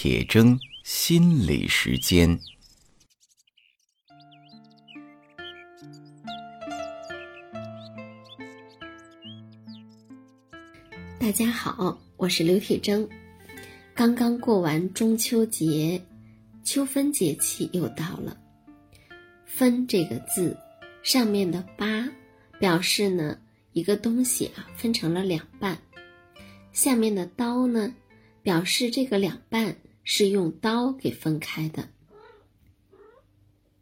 铁铮心理时间。大家好，我是刘铁铮。刚刚过完中秋节，秋分节气又到了。分这个字，上面的八表示呢一个东西啊分成了两半，下面的刀呢表示这个两半是用刀给分开的。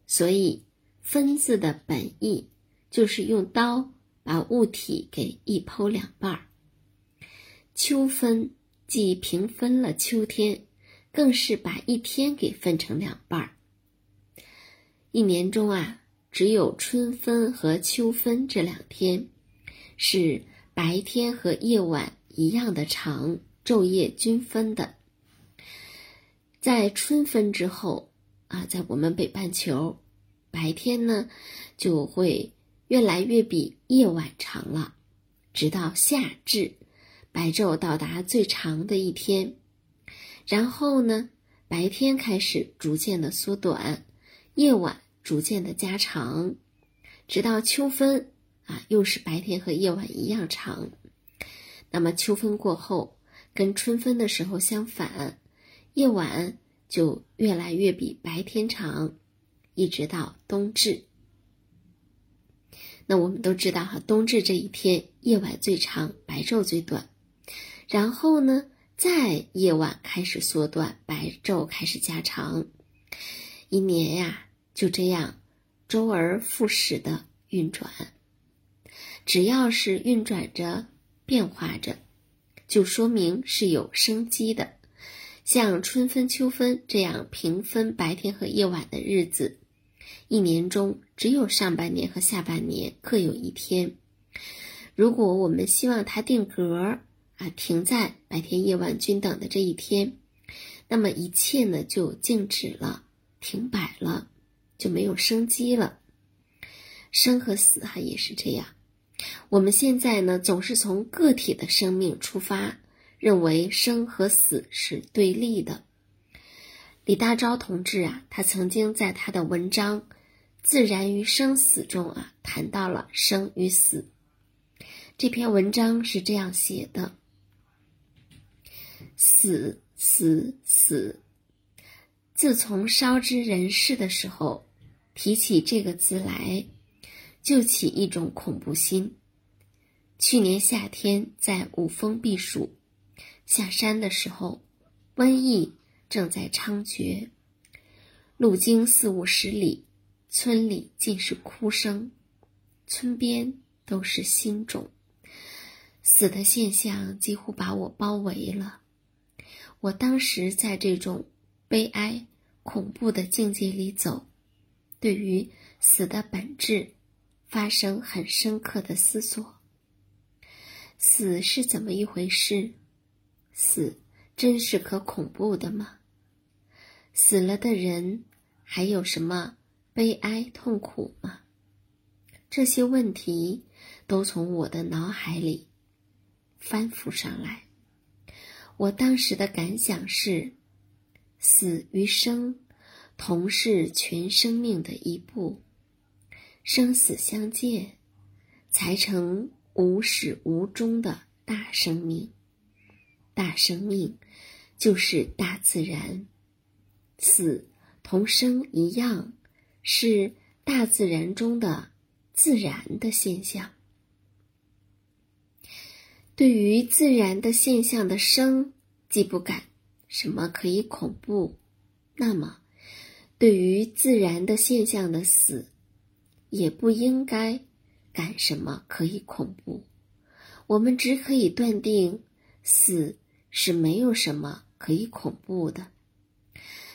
所以分字的本意就是用刀把物体给一剖两半儿。秋分既平分了秋天，更是把一天给分成两半儿。一年中啊，只有春分和秋分这两天，是白天和夜晚一样的长，昼夜均分的。在春分之后啊，在我们北半球，白天呢就会越来越比夜晚长了，直到夏至，白昼到达最长的一天，然后呢，白天开始逐渐的缩短，夜晚。逐渐的加长，直到秋分啊，又是白天和夜晚一样长。那么秋分过后，跟春分的时候相反，夜晚就越来越比白天长，一直到冬至。那我们都知道哈，冬至这一天夜晚最长，白昼最短。然后呢，在夜晚开始缩短，白昼开始加长。一年呀。就这样，周而复始的运转。只要是运转着、变化着，就说明是有生机的。像春分、秋分这样平分白天和夜晚的日子，一年中只有上半年和下半年各有一天。如果我们希望它定格啊，停在白天夜晚均等的这一天，那么一切呢就静止了，停摆了。就没有生机了。生和死哈也是这样。我们现在呢总是从个体的生命出发，认为生和死是对立的。李大钊同志啊，他曾经在他的文章《自然与生死》中啊谈到了生与死。这篇文章是这样写的：死死死。自从烧之人世的时候。提起这个字来，就起一种恐怖心。去年夏天在五峰避暑，下山的时候，瘟疫正在猖獗，路经四五十里，村里尽是哭声，村边都是新种，死的现象几乎把我包围了。我当时在这种悲哀、恐怖的境界里走。对于死的本质，发生很深刻的思索。死是怎么一回事？死真是可恐怖的吗？死了的人还有什么悲哀痛苦吗？这些问题都从我的脑海里翻浮上来。我当时的感想是：死与生。同是全生命的一部，生死相见，才成无始无终的大生命。大生命就是大自然，死同生一样，是大自然中的自然的现象。对于自然的现象的生，既不敢什么可以恐怖，那么。对于自然的现象的死，也不应该敢什么可以恐怖。我们只可以断定，死是没有什么可以恐怖的。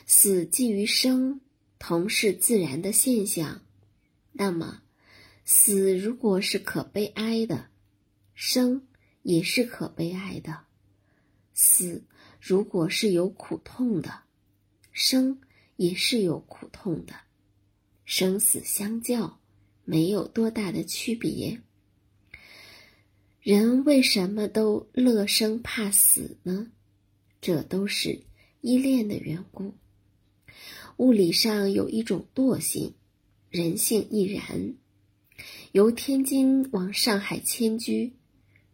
死既于生，同是自然的现象，那么死如果是可悲哀的，生也是可悲哀的。死如果是有苦痛的，生。也是有苦痛的，生死相较没有多大的区别。人为什么都乐生怕死呢？这都是依恋的缘故。物理上有一种惰性，人性亦然。由天津往上海迁居，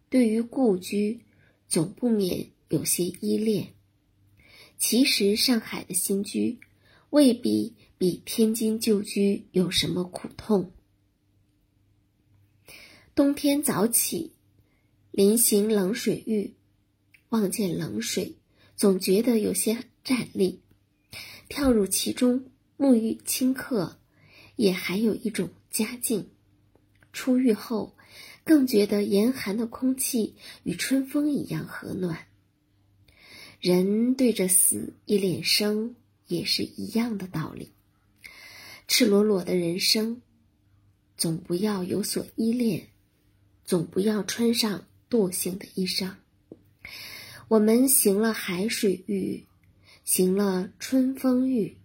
对于故居，总不免有些依恋。其实上海的新居，未必比天津旧居有什么苦痛。冬天早起，临行冷水浴，望见冷水，总觉得有些站立。跳入其中，沐浴顷刻，也还有一种佳境。出狱后，更觉得严寒的空气与春风一样和暖。人对着死一脸生，也是一样的道理。赤裸裸的人生，总不要有所依恋，总不要穿上惰性的衣裳。我们行了海水浴，行了春风浴，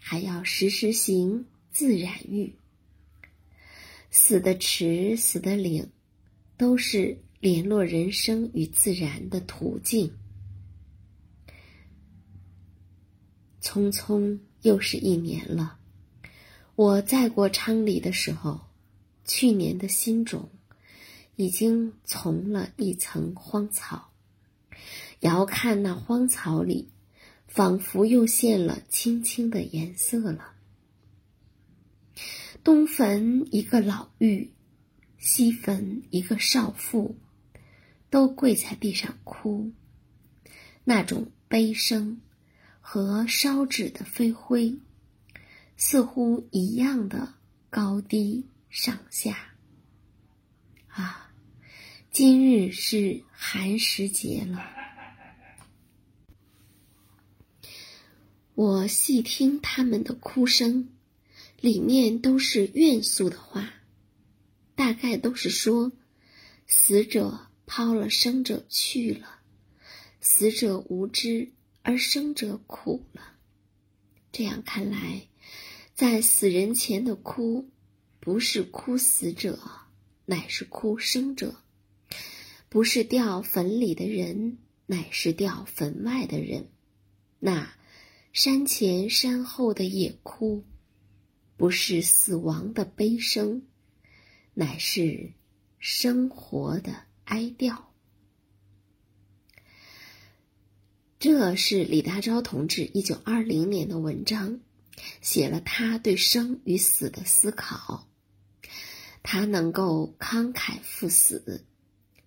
还要时时行自然浴。死的池，死的岭，都是联络人生与自然的途径。匆匆又是一年了。我再过昌黎的时候，去年的新种已经从了一层荒草。遥看那荒草里，仿佛又现了青青的颜色了。东坟一个老妪，西坟一个少妇，都跪在地上哭，那种悲声。和烧纸的飞灰，似乎一样的高低上下。啊，今日是寒食节了。我细听他们的哭声，里面都是怨诉的话，大概都是说，死者抛了生者去了，死者无知。而生者苦了，这样看来，在死人前的哭，不是哭死者，乃是哭生者；不是吊坟里的人，乃是吊坟外的人。那山前山后的野哭，不是死亡的悲声，乃是生活的哀调。这是李大钊同志一九二零年的文章，写了他对生与死的思考。他能够慷慨赴死，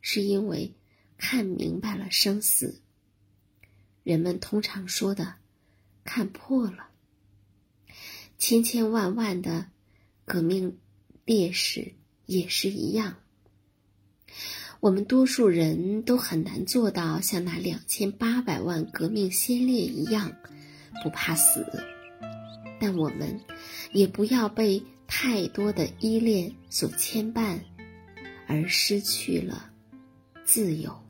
是因为看明白了生死。人们通常说的“看破了”，千千万万的革命烈士也是一样。我们多数人都很难做到像那两千八百万革命先烈一样不怕死，但我们也不要被太多的依恋所牵绊，而失去了自由。